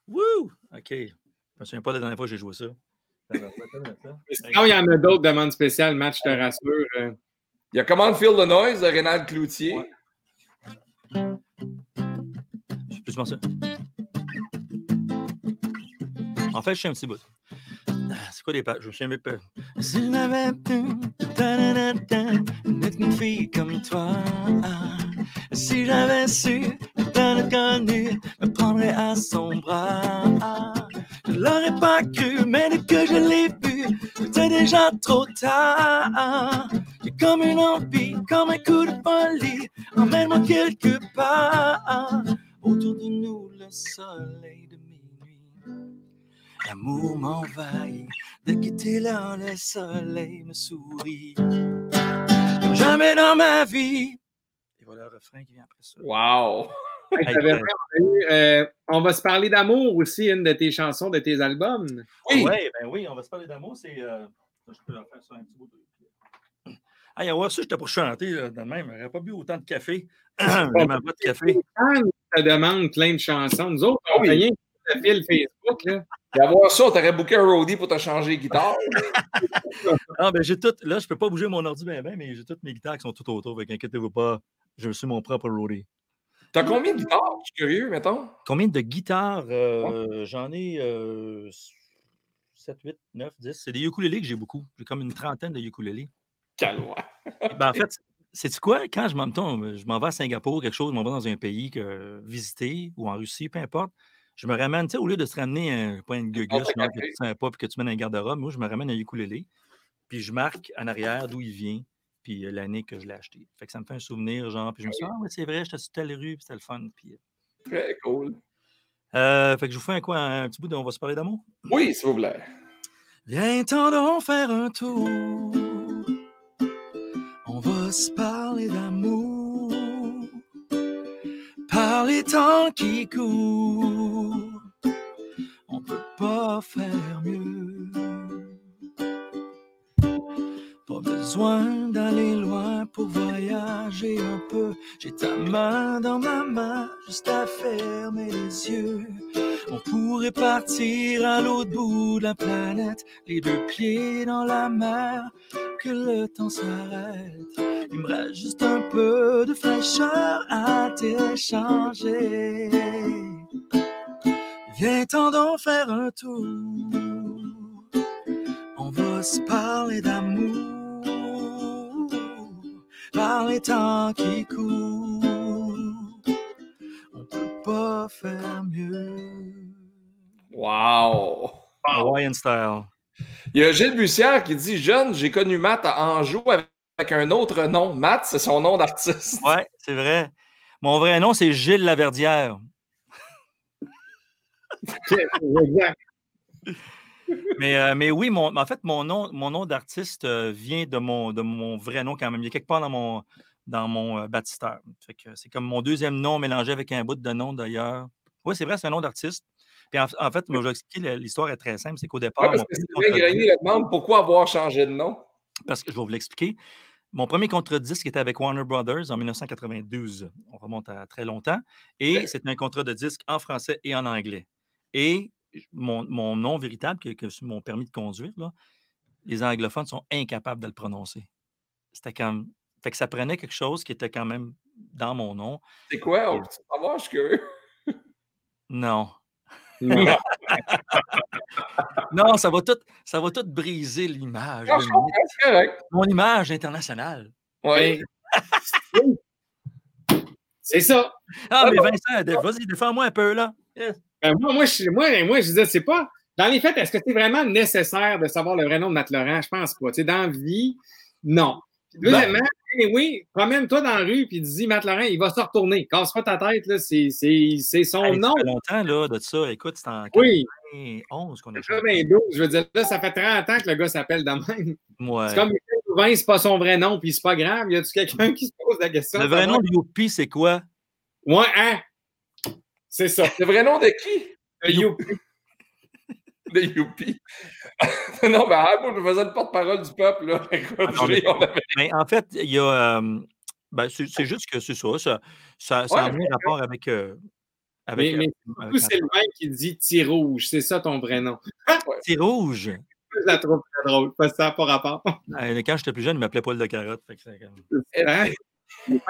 Wouh! OK. Je me souviens pas de la dernière fois que j'ai joué ça. Sinon, il y en a d'autres demandes spéciales, match, je te rassure. euh. Il y a Comment Feel the Noise de Rénal Cloutier. Peux-tu penser? En fait, je suis un petit bout. Ah, C'est quoi les pages? Je me souviens même pas. Si j'avais pu ta-da-da-da, être une fille comme toi, si j'avais su le connu, me prendrais à son bras. Je l'aurais pas cru, mais dès que je l'ai vu, c'était déjà trop tard. J'ai comme une envie, comme un coup de folie, emmène-moi quelque part. Autour de nous, le soleil de minuit. L'amour m'envahit, de quitter là, le soleil me sourit. Jamais dans ma vie. Et voilà le refrain qui vient après ça. Wow! Hey, euh, euh, on va se parler d'amour aussi, une de tes chansons, de tes albums. Oui! Ouais, ben oui, on va se parler d'amour. C'est. euh, Je peux faire ça un petit bout de. Hey, ouais, ça, j'étais pour chanter là, de même. J'aurais pas bu autant de café. J'ai ma boîte de café. Fans te demandent plein de chansons. Nous autres, on Oui. rien le fil Facebook. Là. D'avoir ça, t'aurais booké un roadie pour te changer de guitare. Ah, ben j'ai tout. Là, je peux pas bouger mon ordi bien, bien, mais j'ai toutes mes guitares qui sont tout autour. Fait qu'inquiétez-vous pas. Je suis mon propre roadie. T'as combien de guitares? Je suis curieux, mettons? Combien de guitares euh, J'en ai euh, 7, 8, 9, 10. C'est des ukulélés que j'ai beaucoup. J'ai comme une trentaine de ukulélés. Calme. Ben, en fait, c'est quoi? Quand je m'en je m'en vais à Singapour, quelque chose, je m'en vais dans un pays que visiter ou en Russie, peu importe. Je me ramène, tu sais, au lieu de se ramener un point de gugus, de genre, que tu sais pas puis que tu mets dans un garde-robe, moi, je me ramène un ukulélé. Puis je marque en arrière d'où il vient, puis euh, l'année que je l'ai acheté. Fait que ça me fait un souvenir, genre, puis je me suis dit, ah ouais, c'est vrai, j'étais sur telle rue, puis c'était le fun. Puis, Très cool. euh, fait que je vous fais un, quoi, un petit bout de On va se parler d'amour? Oui, s'il vous plaît. Viens, tendons faire un tour. On va se parler d'amour. Par les temps qui courent. On peut pas faire mieux. Pas besoin d'aller loin pour voyager un peu. J'ai ta main dans ma main, juste à fermer les yeux. On pourrait partir à l'autre bout de la planète, les deux pieds dans la mer, que le temps s'arrête. Il me reste juste un peu de fraîcheur à t'échanger. Viens t'en faire un tour. On va se parler d'amour, par les temps qui courent. On peut pas faire mieux. Wow! Hawaiian style. Il y a Gilles Bussière qui dit Jeune, j'ai connu Matt à Anjou avec un autre nom. Matt, c'est son nom d'artiste. Ouais, c'est vrai. Mon vrai nom, c'est Gilles Laverdière. Mais, euh, mais oui, mon, en fait, mon nom, mon nom d'artiste euh, vient de mon, de mon vrai nom quand même. Il a quelque part dans mon, dans mon euh, c'est comme mon deuxième nom mélangé avec un bout de nom d'ailleurs. Oui, c'est vrai, c'est un nom d'artiste. Puis en, en fait, moi, je l'histoire est très simple. C'est qu'au départ. Ouais, parce que Grenier le demande pourquoi avoir changé de nom. parce que je vais vous l'expliquer. Mon premier contrat de disque était avec Warner Brothers en 1992. On remonte à très longtemps. Et c'est un contrat de disque en français et en anglais. Et mon, mon nom véritable, que, que mon permis de conduire, là, les anglophones sont incapables de le prononcer. C'était comme. Fait que ça prenait quelque chose qui était quand même dans mon nom. C'est quoi? On peut savoir, je suis curieux. Non. Non. Non, ça va tout, ça va tout briser l'image. Mon- image internationale. Ouais. C'est ça. Ah, mais. Vincent, vas-y, défends-moi un peu, là. Yes. Ben, moi, moi, je, moi, moi, je disais, c'est pas. Dans les faits, est-ce que c'est vraiment nécessaire de savoir le vrai nom de Matt Laurent? Je pense pas. Tu sais, dans la vie, non. Deuxièmement, oui, promène-toi dans la rue puis dis Matt Laurent, il va se retourner. Casse pas ta tête, là. C'est, c'est, c'est son Hey, ça nom. fait longtemps, là, de ça. Écoute, c'est en Oui, 91 qu'on a. 92. Je veux dire, là, ça fait 30 ans que le gars s'appelle de même. Ouais. C'est comme Louvain, c'est pas son vrai nom, puis c'est pas grave. Y a-tu quelqu'un qui se pose la question? Le vrai nom de Youpi, c'est quoi? Ouais, hein? C'est ça. Le vrai nom de qui? Le Youpi. De Youpi. non, ben, ah, moi, je faisais le porte-parole du peuple, là. Attends, j'ai- mais- on avait- Mais en fait, il y a. euh, ben, c'est juste que c'est ça. Ça, ça, ça Ouais, a moins rapport avec. euh, avec Mais, mais euh, c'est Sylvain qui dit Tir rouge. C'est ça ton vrai nom. C'est rouge. Je la trouve très drôle, parce que ça n'a pas rapport. Euh, Quand j'étais plus jeune, il m'appelait Paul de Carotte. fait que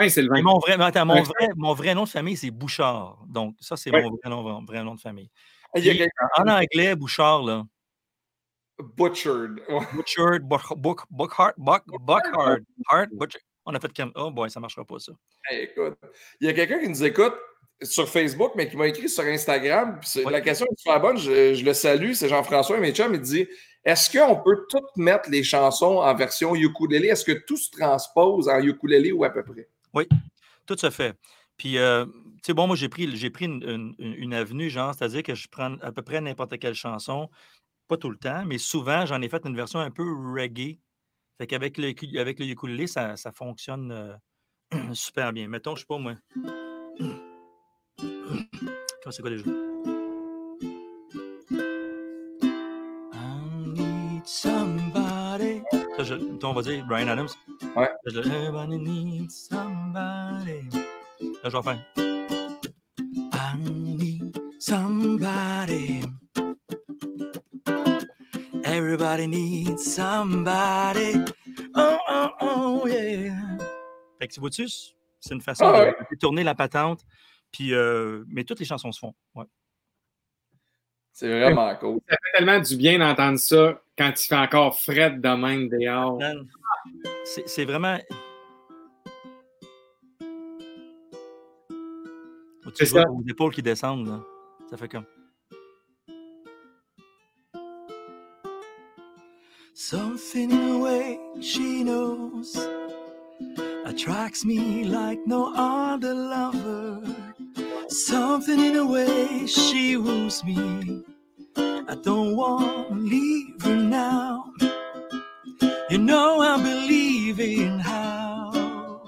c'est mon vrai, attends, mon, vrai, mon vrai nom de famille, c'est Bouchard. Donc, ça, c'est Ouais. mon vrai nom, vrai nom de famille. Il y a Puis, quelqu'un. En anglais, Bouchard, là. Butchered. Buck, Buck, Buckhart, Buck. On a fait comme. Oh boy, ça marchera pas, ça. Hey, écoute, il y a quelqu'un qui nous écoute sur Facebook, mais qui m'a écrit sur Instagram. La question est super bonne, je, je le salue, c'est Jean-François mes chums, il dit Est-ce qu'on peut tout mettre les chansons en version ukulélé? Est-ce que tout se transpose en ukulélé ou à peu près? Tout se fait. Puis, euh, tu sais, bon, moi, j'ai pris, une, avenue, genre, c'est-à-dire que je prends à peu près n'importe quelle chanson, pas tout le temps, mais souvent, j'en ai fait une version un peu reggae. Fait qu'avec le, avec le ukulélé, ça, ça fonctionne euh, super bien. Mettons, je sais pas, moi. Comment c'est quoi déjà? Je- on va dire Brian Adams. Ouais. Je- Everybody needs somebody. Là, je vais faire. I need somebody. Everybody needs somebody. Oh, oh, oh, yeah. Fait que tu vois-tu, c'est une façon Ah de- ouais. de tourner la patente. Puis, euh, mais toutes les chansons se font. Ouais. C'est vraiment cool. Ça fait tellement du bien d'entendre ça quand il fait encore fret de même dehors. C'est vraiment. Oh, Tu C'est vois ça. aux épaules qui descendent, là. Ça fait comme. Something in the way she knows attracts me like no other lover. Something in the way she woos me. I don't want to leave her now. You know I believe in how.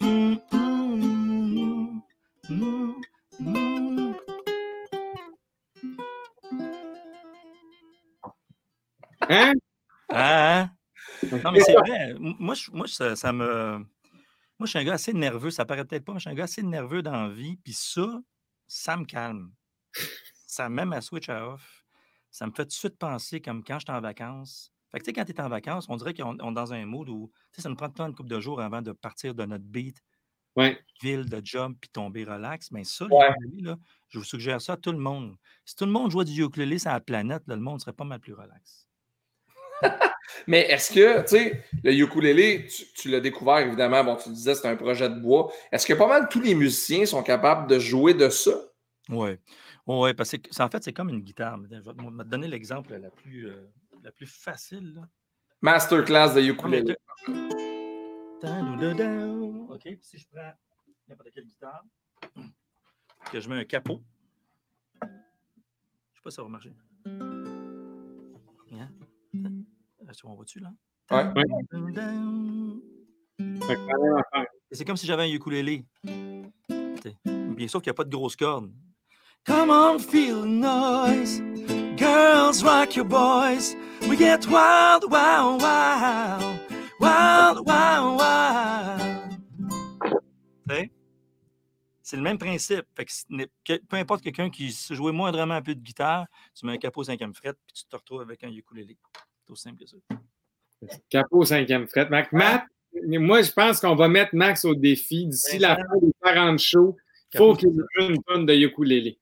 Mm, mm, mm, mm. Hein? Ah. Non, mais c'est vrai. Moi, je- moi ça, ça me. Moi, je suis un gars assez nerveux. Ça paraît peut-être pas, mais je suis un gars assez nerveux dans la vie. Puis ça, ça me calme. ça met ma switch à off. Ça me fait tout de suite penser comme quand j'étais en vacances. Fait que, tu sais, quand tu es en vacances, on dirait qu'on est dans un mood où, tu sais, ça nous prend temps une couple de jours avant de partir de notre beat, Ouais. ville de job, puis tomber relax. Mais ça, Ouais. là, je vous suggère ça à tout le monde. Si tout le monde jouait du ukulélé sur la planète, là, le monde serait pas mal plus relax. Mais est-ce que, tu sais, le ukulélé, tu, tu l'as découvert évidemment, bon, tu le disais, c'est un projet de bois. Est-ce que pas mal tous les musiciens sont capables de jouer de ça? Oui. Oui, parce que en fait, c'est comme une guitare. Je vais te donner l'exemple la plus, euh, la plus facile. là. Masterclass de ukulélé. OK, puis si je prends n'importe quelle guitare, que je mets un capot, je ne sais pas si ça va marcher. Hein? Est-ce qu'on voit-tu là? Ouais. Ouais. C'est comme si j'avais un ukulélé. Bien sûr qu'il n'y a pas de grosses cordes. Come on, feel the noise. Girls, rock your boys. We get wild, wild, wild. Wild, wild, wild. C'est le même principe. Fait que peu importe quelqu'un qui jouer moindrement un peu de guitare, tu mets un capot cinquième fret, puis tu te retrouves avec un ukulélé. C'est aussi simple que ça. Capot cinquième fret. Mac, Matt, moi, je pense qu'on va mettre Max au défi. D'ici la fin des 40 shows, il faut qu'il joue une tonne de ukulélé.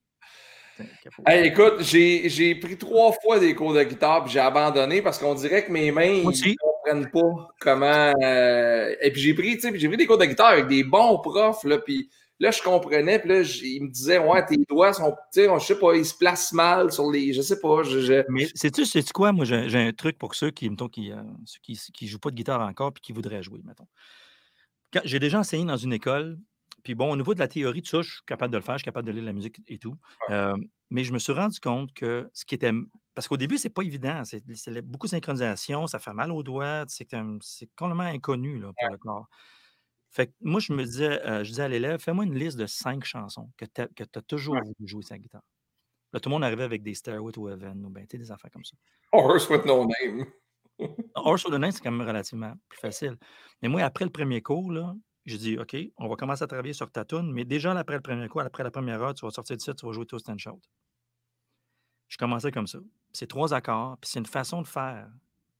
Hey, écoute, j'ai j'ai pris trois fois des cours de guitare puis j'ai abandonné parce qu'on dirait que mes mains ne comprennent pas comment. euh, Et puis j'ai pris, tu sais, puis j'ai pris des cours de guitare avec des bons profs, là, puis là, je comprenais, puis là, ils me disaient, ouais, tes doigts sont, tu sais, je sais pas, ils se placent mal sur les. Je sais pas, je. je- Mais sais-tu, sais quoi? Moi, j'ai un truc pour ceux qui, mettons, qui, euh, ceux qui, qui jouent pas de guitare encore et qui voudraient jouer, mettons. J'ai déjà enseigné dans une école, puis bon, au niveau de la théorie, tout ça, je suis capable de le faire, je suis capable de lire la musique et tout. Euh, mais je me suis rendu compte que ce qui était. Parce qu'au début, c'est pas évident. C'est beaucoup de synchronisation, ça fait mal aux doigts, c'est complètement inconnu là, pour le corps. Fait que moi, je me disais, euh, je disais à l'élève, fais-moi une liste de cinq chansons que tu as, toujours voulu jouer sa guitare. Là, tout le monde arrivait avec des Stairway to Heaven ou ben, des affaires comme ça. Horse with no name. Horse with the Name, c'est quand même relativement plus facile. Mais moi, après le premier cours, là, j'ai dit, OK, on va commencer à travailler sur ta tune, mais déjà après le premier cours, après la première heure, tu vas sortir de ça, tu vas jouer Toast and Shout. Je commençais comme ça. C'est trois accords, puis c'est une façon de faire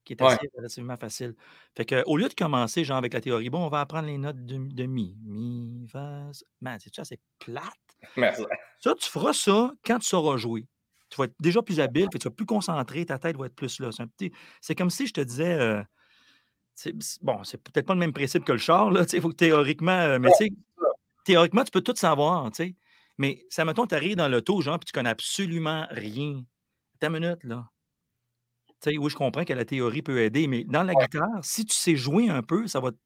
qui est Ouais. assez relativement facile. Fait que, au lieu de commencer, genre, avec la théorie, bon, on va apprendre les notes de, de mi, mi, fa. Man, c'est ça, c'est plate? Merci. Ça, tu feras ça quand tu sauras jouer. Tu vas être déjà plus habile, puis tu vas être plus concentré, ta tête va être plus là. C'est un petit- C'est comme si je te disais. euh, bon, c'est peut-être pas le même principe que le char, là. Il faut que théoriquement. euh, mais tu sais, théoriquement, tu peux tout savoir, tu sais. Mais ça, mettons, tu arrives dans l'auto, genre, puis tu connais absolument rien. Ta minute, là. Oui, je comprends que la théorie peut aider, mais dans la guitare, si tu sais jouer un peu, ça va, te-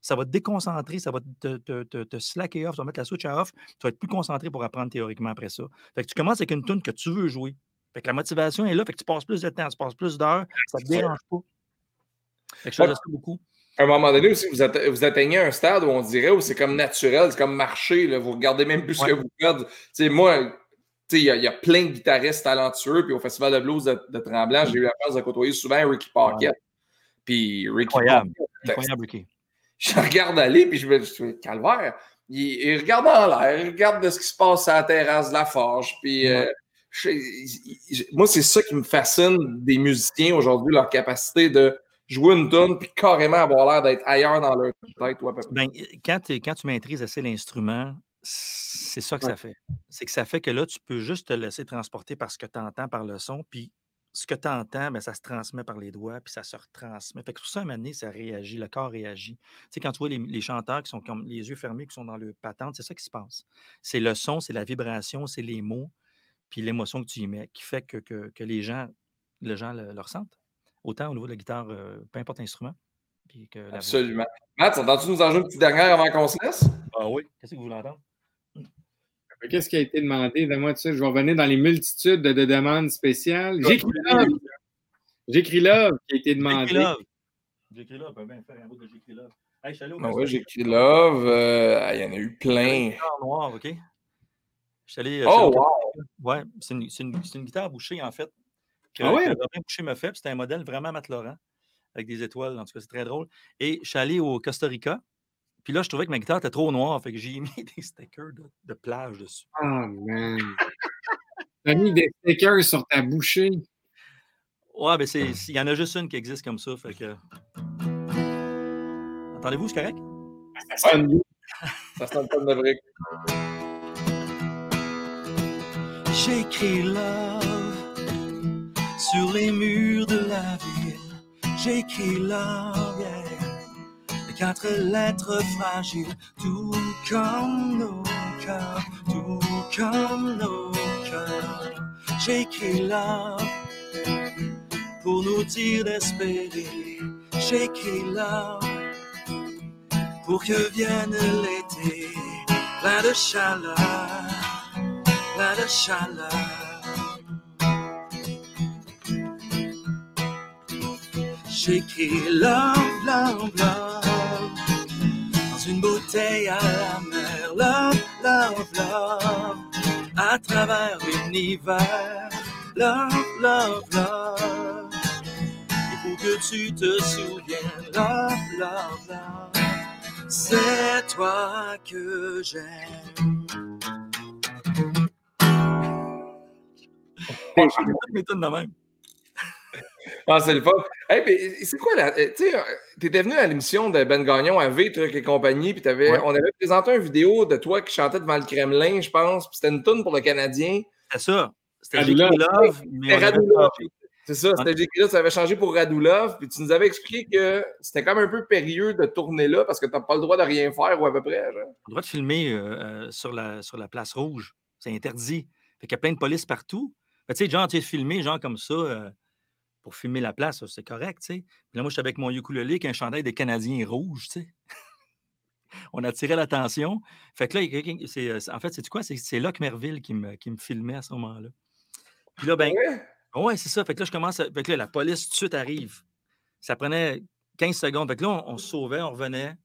ça va te déconcentrer, ça va te, te, te- te slacker off, ça va mettre la switch à off, tu vas être plus concentré pour apprendre théoriquement après ça. Fait que tu commences avec une tune que tu veux jouer. Fait que la motivation est là, fait que tu passes plus de temps, tu passes plus d'heures, ça ne te dérange pas. Fait que je faisais ça beaucoup. À un moment donné aussi, vous, atte- vous atteignez un stade où on dirait où c'est comme naturel, c'est comme marcher, là, vous regardez même plus ce que vous faites. Moi, il y, a- il y a plein de guitaristes talentueux, puis au Festival de blues de, de Tremblant, j'ai eu la chance de côtoyer souvent Ricky Pocket. Puis Ricky Incroyable. Incroyable, Ricky. je regarde aller, puis je me dis, calvaire. Il, il regarde en l'air, il regarde de ce qui se passe à la terrasse de la forge. Puis, euh, je- moi, c'est ça qui me fascine des musiciens aujourd'hui, leur capacité de jouer une tonne, puis carrément avoir l'air d'être ailleurs dans leur tête. Ben, quand, quand tu maîtrises assez l'instrument, c'est ça que Ouais. ça fait. C'est que ça fait que là, tu peux juste te laisser transporter par ce que tu entends par le son, puis ce que tu entends, ben, ça se transmet par les doigts, puis ça se retransmet. Fait que pour ça, à un moment donné, ça réagit, le corps réagit. Tu sais, quand tu vois les, les chanteurs qui sont comme les yeux fermés, qui sont dans le patente, c'est ça qui se passe. C'est le son, c'est la vibration, c'est les mots, puis l'émotion que tu y mets, qui fait que, que, que les gens, les gens le, le ressentent. Autant au niveau de la guitare, euh, peu importe l'instrument. puis que la voix. Absolument. Matt, entends-tu nous en jouer une petite dernière avant qu'on se laisse? Ah oui. Qu'est-ce que vous voulez entendre? Qu'est-ce qui a été demandé? Tout ça. Je vais revenir dans les multitudes de, de demandes spéciales. J'écris Love. J'écris Love qui a été demandé. J'écris Love. J'écris Love. On peut bien faire un bout de J'écris Love. Hey, Ah ouais, j'ai écrit Love. euh, il y en a eu plein. Guitare noire, OK? Je suis allé. euh, Oh, wow! Ouais, c'est une, guitare bouchée, en fait. Que, Ah ouais? que Boucher me fait. C'était un modèle vraiment Matt Laurent, avec des étoiles. En tout cas, c'est très drôle. Et je suis allé au Costa Rica. Puis là, je trouvais que ma guitare était trop noire. Fait que j'ai mis des stickers de, de plage dessus. Oh, man. T'as mis des stickers sur ta bouchée? Ouais, ben c'est. Il y en a juste une qui existe comme ça. Fait que. Entendez-vous, c'est correct? Ça sonne bien. Ça sonne comme de vrai. J'écris love sur les murs de la ville. J'écris love, yeah. Quatre lettres fragiles, tout comme nos cœurs, tout comme nos cœurs. J'écris love pour nous dire d'espérer. J'écris love pour que vienne l'été, plein de chaleur, plein de chaleur. J'écris love, love, love une bouteille à la mer. Love, love, love à travers l'univers. Love, love, love. Il faut que tu te souviennes. Love, love, love. C'est toi que j'aime. de même. Ah, c'est le fun. Hey, c'est quoi la. Tu sais, t'étais venu à l'émission de Ben Gagnon à V, Truc et compagnie, puis Ouais. on avait présenté une vidéo de toi qui chantait devant le Kremlin, je pense, puis c'était une toune pour le Canadien. C'est ça. C'était. Love, C'était Radulov. C'est ça, c'était J.K. Ça avait changé pour Radulov, puis tu nous avais expliqué que c'était comme un peu périlleux de tourner là parce que t'as pas le droit de rien faire ou à peu près. genre. Le droit de filmer euh, euh, sur, la, sur la place rouge. C'est interdit. Fait qu'il y a plein de police partout. Tu sais, genre, tu sais, filmer, genre comme ça, euh, pour filmer la place, c'est correct, tu sais. Puis là, moi, je suis avec mon ukulélé avec un chandail des Canadiens rouges, tu sais. On attirait l'attention. Fait que là, c'est, euh, en fait, c'est quoi? C'est, Locke Merville qui me, qui me filmait à ce moment-là. Puis là, ben, Ouais? Ouais, c'est ça. Fait que là, je commence. à- Fait que là, la police tout de suite arrive. Ça prenait 15 secondes. Fait que là, on, on se sauvait, on revenait.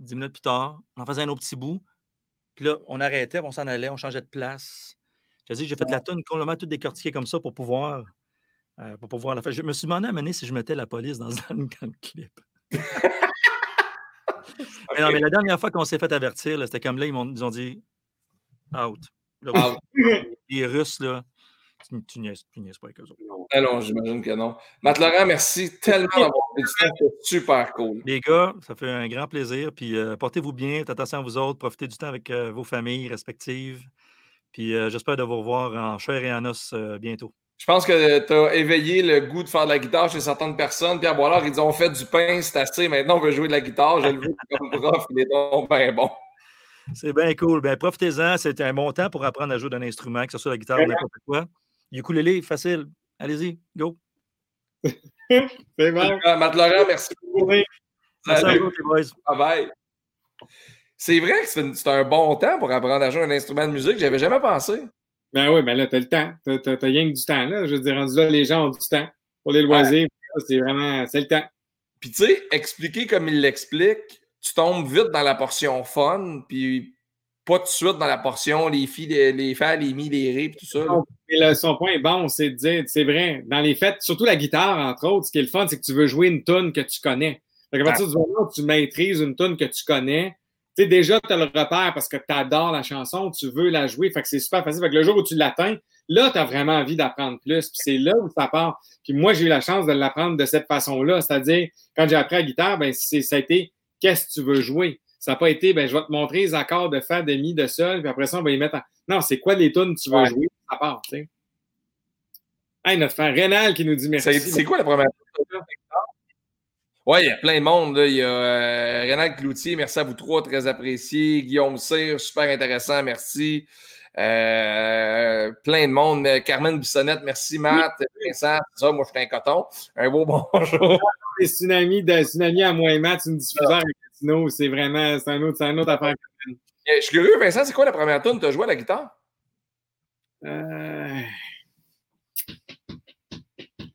10 minutes plus tard, on en faisait un autre petit bout. Puis là, on arrêtait, on s'en allait, on changeait de place. Je dis, j'ai fait la tonne complètement tout décortiquée comme ça pour pouvoir, euh, pour pouvoir la faire. Je me suis demandé à un donné si je mettais la police dans, dans le dans le clip. Mais non, mais la dernière fois qu'on s'est fait avertir, c'était comme là, ils, m'ont- ils ont dit out. Là, Les Russes, là, tu, tu niaises, tu niaises pas avec eux autres. ah non, j'imagine que non. Matt Laurent, merci tellement d'avoir fait du temps. C'était super cool. Les gars, ça fait un grand plaisir. Puis euh, portez-vous bien, faites attention à vous autres, profitez du temps avec euh, vos familles respectives. Puis euh, j'espère de vous revoir en chair et en os bientôt. Je pense que tu as éveillé le goût de faire de la guitare chez certaines personnes. Pierre Boilard, ils dit on fait du pain, c'est assez. Maintenant, on veut jouer de la guitare. Je le veux comme prof. Il est donc bien bon. C'est bien cool. Ben, profitez-en. C'est un bon temps pour apprendre à jouer d'un instrument, que ce soit la guitare ou n'importe quoi. Ukulélé, facile. Allez-y, go. C'est bon. Matt Laurent, merci beaucoup. Oui. Merci à Salut. vous, les boys. Bye bye. C'est vrai que c'est c'est un bon temps pour apprendre à jouer un instrument de musique. J'avais jamais pensé. Ben oui, ben là, t'as le temps. T'as, t'as, t'as rien que du temps, là. Je veux dire, rendu là, les gens ont du temps pour les loisirs. C'est vraiment, c'est le temps. Puis tu sais, expliquer comme il l'explique, tu tombes vite dans la portion fun, puis pas tout de suite dans la portion les filles, les, les fans, les mi, les ré, puis tout ça. Non. Là, son point est bon, c'est de dire, c'est vrai, dans les fêtes, surtout la guitare, entre autres, ce qui est le fun, c'est que tu veux jouer une tune que tu connais. Fait qu'à partir du moment où tu maîtrises une tune que tu connais, tu sais, déjà, tu as le repère parce que tu adores la chanson, tu veux la jouer, fait que c'est super facile. Fait que le jour où tu l'atteins, là, tu as vraiment envie d'apprendre plus. Puis c'est là où ça part. Puis moi, j'ai eu la chance de l'apprendre de cette façon-là. C'est-à-dire, quand j'ai appris la guitare, ben, ça a été qu'est-ce que tu veux jouer? Ça n'a pas été, ben, je vais te montrer les accords de fa, de mi, de sol, puis après ça, on va y mettre en... Non, c'est quoi les tunes que tu veux Ouais. jouer? Ça part, tu sais. Hey, notre frère Rénal qui nous dit merci. C'est c'est quoi la première Oui, il y a plein de monde. là. Il y a euh, Rénal Cloutier, merci à vous trois, très apprécié. Guillaume Cyr, super intéressant, merci. Euh, plein de monde. Carmen Bissonnette, merci Matt. Vincent, ça, moi je suis un coton. Un beau bonjour. C'est tsunami, de, tsunami à moi et Matt, une diffuseur avec Latino, c'est vraiment, c'est un autre, c'est un autre affaire. Euh, Je suis curieux, Vincent, c'est quoi la première tune? Que tu as joué à la guitare? Euh,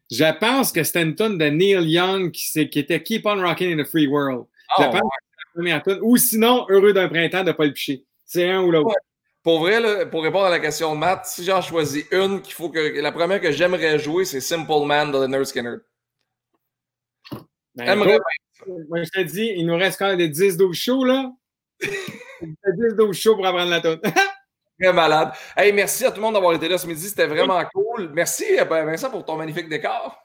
Je pense que c'était une tune de Neil Young qui, qui était Keep on Rocking in the Free World. Je Ah, pense que c'est la première tune. Ou sinon, Heureux d'un printemps de Paul Piché. C'est un ou l'autre. Ouais. Pour vrai, là, pour répondre à la question de Matt, si j'en choisis une, qu'il faut que la première que j'aimerais jouer, c'est Simple Man de Leonard Skinner. Ben, moi, je te dis, il nous reste quand même des 10-12 shows, là. 10-12 shows pour apprendre la tune. Très malade. Hey, merci à tout le monde d'avoir été là ce midi. C'était vraiment cool. Merci, ben, Vincent, pour ton magnifique décor.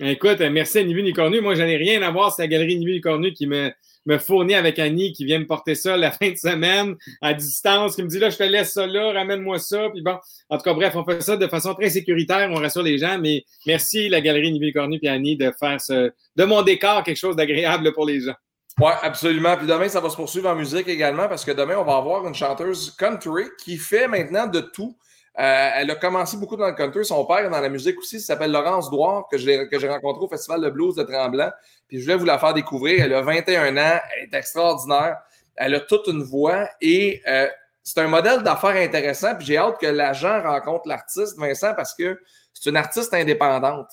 Écoute, merci à Nivu Nicornu. Moi, j'en ai rien à voir. C'est la galerie Nivu Nicornu qui me, me fournit avec Annie, qui vient me porter ça la fin de semaine à distance, qui me dit là, je te laisse ça là, ramène-moi ça. Puis bon, en tout cas, bref, on fait ça de façon très sécuritaire. On rassure les gens. Mais merci, la galerie Nivu Nicornu et Annie, de faire ce, de mon décor quelque chose d'agréable pour les gens. Oui, absolument. Puis demain, ça va se poursuivre en musique également parce que demain, on va avoir une chanteuse country qui fait maintenant de tout. Euh, elle a commencé beaucoup dans le country. Son père est dans la musique aussi. Elle s'appelle Laurence Douard, que j'ai rencontré au Festival de blues de Tremblant. Puis je voulais vous la faire découvrir. Elle a 21 ans. Elle est extraordinaire. Elle a toute une voix et euh, c'est un modèle d'affaires intéressant. Puis j'ai hâte que l'agent rencontre l'artiste, Vincent, parce que c'est une artiste indépendante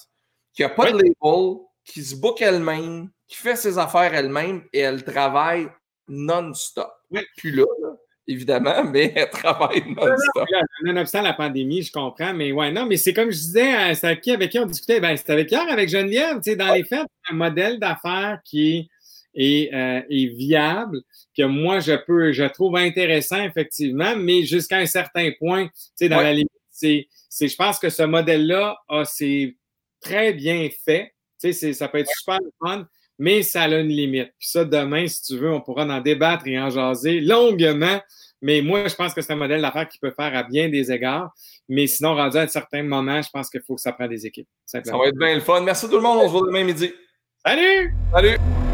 qui n'a pas de label, qui se book elle-même, qui fait ses affaires elle-même et elle travaille non-stop. Puis là, évidemment, mais elle travaille non-stop. Nonobstant la pandémie, je comprends, mais ouais, non, mais c'est comme je disais, c'est avec qui, avec qui on discutait? Ben, c'était avec hier, avec Geneviève, tu sais, dans les faits, un modèle d'affaires qui est, euh, est, viable, que moi, je peux, je trouve intéressant, effectivement, mais jusqu'à un certain point, tu sais, dans la limite, c'est, je pense que ce modèle-là, c'est très bien fait. Tu sais, ça peut être super fun, mais ça a une limite. Puis ça, demain, si tu veux, on pourra en débattre et en jaser longuement. Mais moi, je pense que c'est un modèle d'affaires qui peut faire à bien des égards. Mais sinon, rendu à un certain moment, je pense qu'il faut que ça prenne des équipes. Ça va être bien le fun. Merci tout le monde. On se voit demain midi. Salut! Salut!